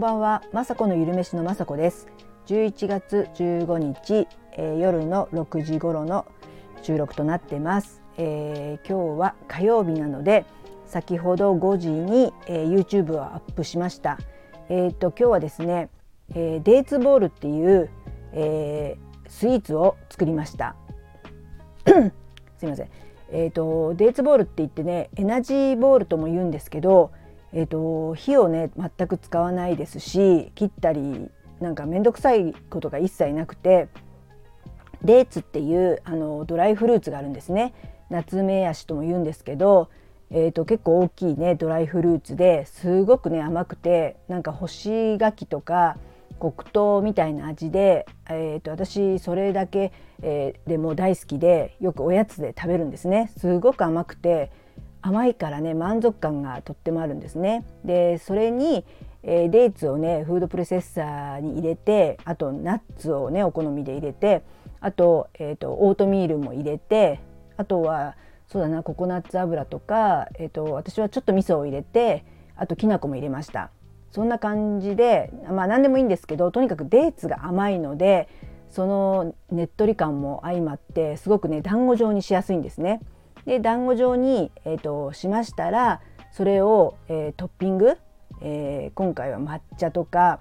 んばんは、まさこのゆるめしのまさこです。11月15日、えー、夜の6時頃の収録となってます、えー、今日は火曜日なので、先ほど5時に、えー、YouTube をアップしました。えっ、と今日はですね、えー、デーツボールっていう、えー、スイーツを作りました。すいません。えっ、とデーツボールって言ってね、エナジーボールとも言うんですけど。えーと、火をね全く使わないですし切ったりなんか面倒くさいことが一切なくてデーツっていうあのドライフルーツがあるんですね。夏目ヤシとも言うんですけど、えーと、結構大きいねドライフルーツですごくね甘くてなんか干し柿とか黒糖みたいな味で、えーと、私それだけ、えー、でも大好きでよくおやつで食べるんですね。すごく甘くて甘いからね満足感がとってもあるんですね。でそれに、えー、デーツをねフードプロセッサーに入れてあとナッツをねお好みで入れてあと,、えーと、オートミールも入れてあとはそうだなココナッツ油とか、えーと、私はちょっと味噌を入れてあときな粉も入れました。そんな感じでまあ何でもいいんですけどとにかくデーツが甘いのでそのねっとり感も相まってすごくね団子状にしやすいんですね。で団子状に、えーと、しましたらそれを、えー、トッピング、えー、今回は抹茶とか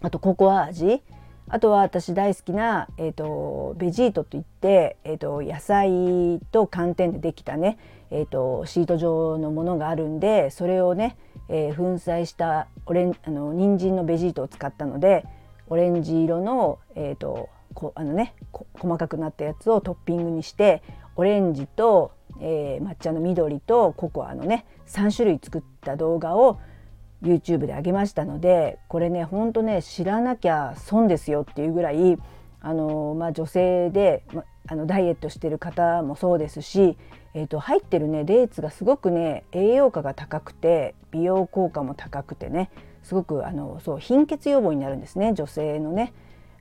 あとココア味あとは私大好きな、えーと、ベジートといって、えーと、野菜と寒天でできたね、えーと、シート状のものがあるんでそれをね、えー、粉砕したオレンあの人参のベジートを使ったのでオレンジ色の,、えー、とこあのね細かくなったやつをトッピングにしてオレンジと、えー、抹茶の緑とココアのね3種類作った動画を YouTube で上げましたのでこれねほんとね知らなきゃ損ですよっていうぐらいあの、まあ、女性で、ま、あのダイエットしてる方もそうですし、えーと、入ってるねデーツがすごくね栄養価が高くて美容効果も高くてねすごくあのそう貧血予防になるんですね女性のね。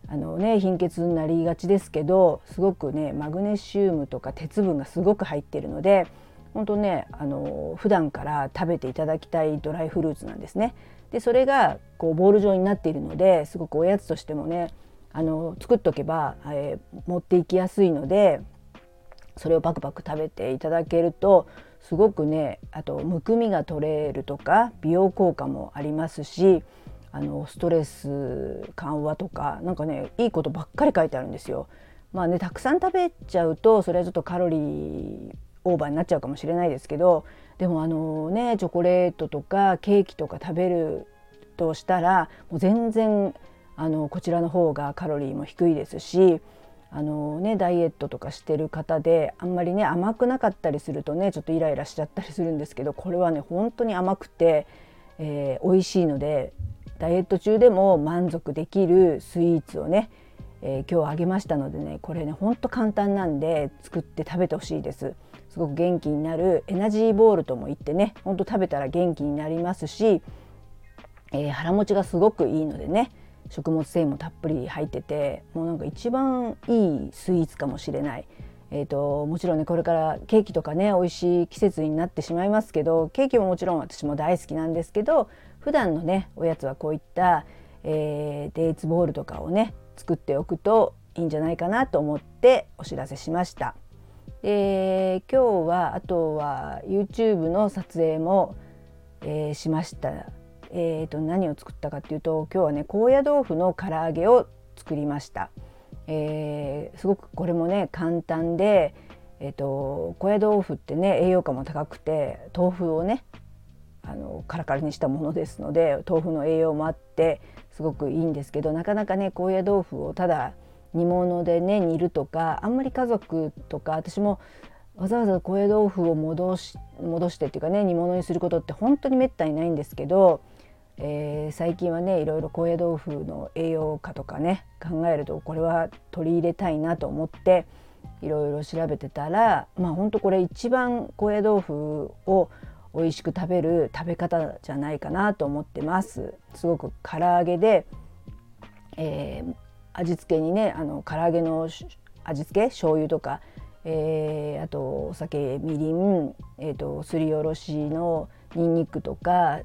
あのね貧血になりがちですけどすごくねマグネシウムとか鉄分がすごく入ってるので本当ねあの普段から食べていただきたいドライフルーツなんですね。でそれがこうボール状になっているのですごくおやつとしてもねあの作っとけば、えー、持っていきやすいのでそれをパクパク食べていただけるとすごくねあとむくみが取れるとか美容効果もありますしあのストレス緩和とかなんかねいいことばっかり書いてあるんですよ。まあねたくさん食べちゃうとそれはちょっとカロリーオーバーになっちゃうかもしれないですけどでもあのねチョコレートとかケーキとか食べるとしたらもう全然あのこちらの方がカロリーも低いですしあのねダイエットとかしてる方であんまりね甘くなかったりするとねちょっとイライラしちゃったりするんですけどこれはね本当に甘くて、えー、美味しいのでダイエット中でも満足できるスイーツをね、えー、今日あげましたのでねこれねほんと簡単なんで作って食べてほしいですすごく元気になるエナジーボールとも言ってねほんと食べたら元気になりますし、えー、腹持ちがすごくいいのでね食物繊維もたっぷり入っててもうなんか一番いいスイーツかもしれない。えーと、もちろんねこれからケーキとかね美味しい季節になってしまいますけどケーキももちろん私も大好きなんですけど普段のねおやつはこういった、えー、デーツボールとかをね作っておくといいんじゃないかなと思ってお知らせしました。で今日はあとは YouTube の撮影も、えー、しました。えーと、何を作ったかっていうと今日はね高野豆腐の唐揚げを作りました。えー、すごくこれもね簡単で、えーと高野豆腐ってね栄養価も高くて豆腐をねあのカラカラにしたものですので豆腐の栄養もあってすごくいいんですけどなかなかね高野豆腐をただ煮物でね煮るとかあんまり家族とか私もわざわざ高野豆腐を戻し戻してっていうかね煮物にすることって本当にめったにないんですけど、えー、最近はねいろいろ高野豆腐の栄養価とかね考えるとこれは取り入れたいなと思っていろいろ調べてたらまあ本当これ一番高野豆腐を美味しく食べる食べ方じゃないかなと思ってます。すごく唐揚げで、えー、味付けにねあの唐揚げの味付け醤油とか、えー、あとお酒みりん、えーと、すりおろしのにんにくとか、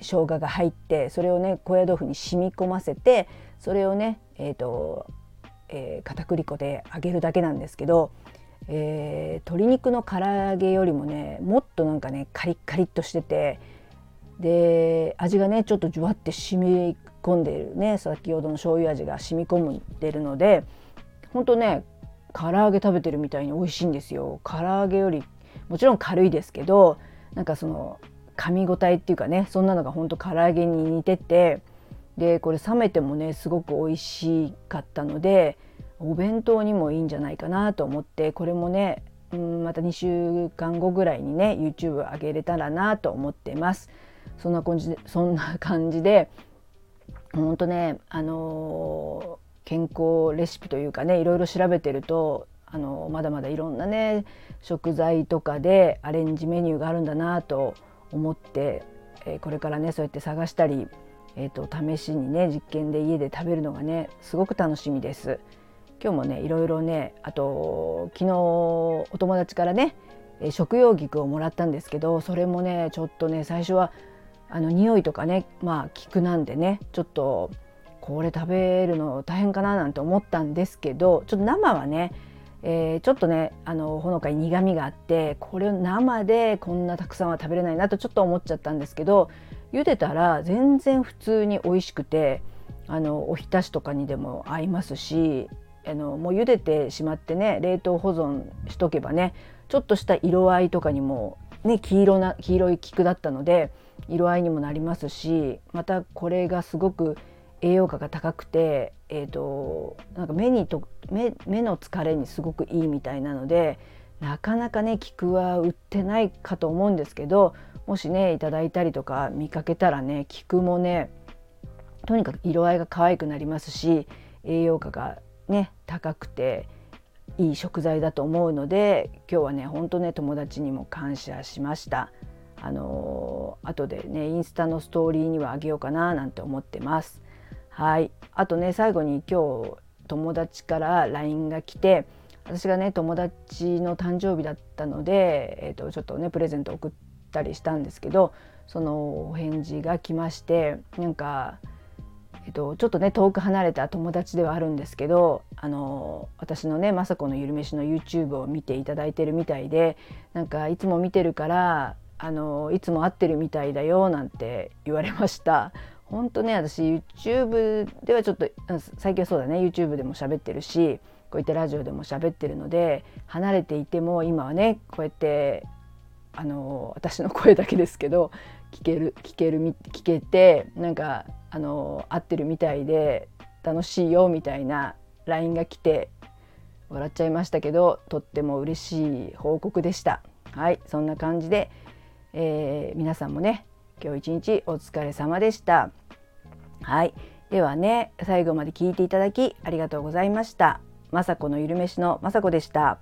生姜が入ってそれをね高野豆腐に染み込ませてそれをねえっ、ー、と、えー、片栗粉で揚げるだけなんですけど、えー、鶏肉の唐揚げよりもねもっとなんかねカリッカリッとしててで味がねちょっとじゅわって染み込んでいるね先ほどの醤油味が染み込んでるのでほんとね唐揚げ食べてるみたいに美味しいんですよ。唐揚げよりもちろん軽いですけどなんかその噛み応えっていうかねそんなのがほんと唐揚げに似ててでこれ冷めてもねすごく美味しかったのでお弁当にもいいんじゃないかなと思ってこれもねうんまた2週間後ぐらいにね YouTube 上げれたらなと思ってます。そんな感じでそんな感じで本当ねあのー、健康レシピというかねいろいろ調べてるとあのー、まだまだいろんなね食材とかでアレンジメニューがあるんだなと思って、えー、これからねそうやって探したり、えーと、試しにね実験で家で食べるのがねすごく楽しみです。今日もねいろいろねあと昨日お友達からね食用菊をもらったんですけどそれもねちょっとね最初はあの匂いとかねまあ菊なんでねちょっとこれ食べるの大変かななんて思ったんですけどちょっと生はね、えー、ちょっとねあのほのかに苦みがあってこれを生でこんなたくさんは食べれないなとちょっと思っちゃったんですけど茹でたら全然普通に美味しくてあのおひたしとかにでも合いますしあのもう茹でてしまってね冷凍保存しとけばねちょっとした色合いとかにもね黄色な黄色い菊だったので色合いにもなりますしまたこれがすごく栄養価が高くて、えーと、なんか目にと目目の疲れにすごくいいみたいなのでなかなかね菊は売ってないかと思うんですけどもしねいただいたりとか見かけたらね菊もねとにかく色合いが可愛くなりますし栄養価がね高くていい食材だと思うので今日はねほんとね友達にも感謝しました。あのー、後でねインスタのストーリーにはあげようかななんて思ってます。はいあとね最後に今日友達から LINE が来て私がね友達の誕生日だったので、えーと、ちょっとねプレゼント送ったりしたんですけどそのお返事が来ましてなんか、えーと、ちょっとね遠く離れた友達ではあるんですけどあの私のね雅子のゆるめしの YouTube を見ていただいてるみたいでなんかいつも見てるからあのいつも会ってるみたいだよなんて言われました。本当ね私 YouTube ではちょっと最近はそうだね YouTube でも喋ってるしこういったラジオでも喋ってるので離れていても今はねこうやってあの私の声だけですけど聞ける聞ける聞けてなんかあの合ってるみたいで楽しいよみたいな LINE が来て笑っちゃいましたけどとっても嬉しい報告でした。はいそんな感じでえー、皆さんもね今日一日お疲れ様でした。はいではね最後まで聞いていただきありがとうございました。雅子のゆるめしの雅子でした。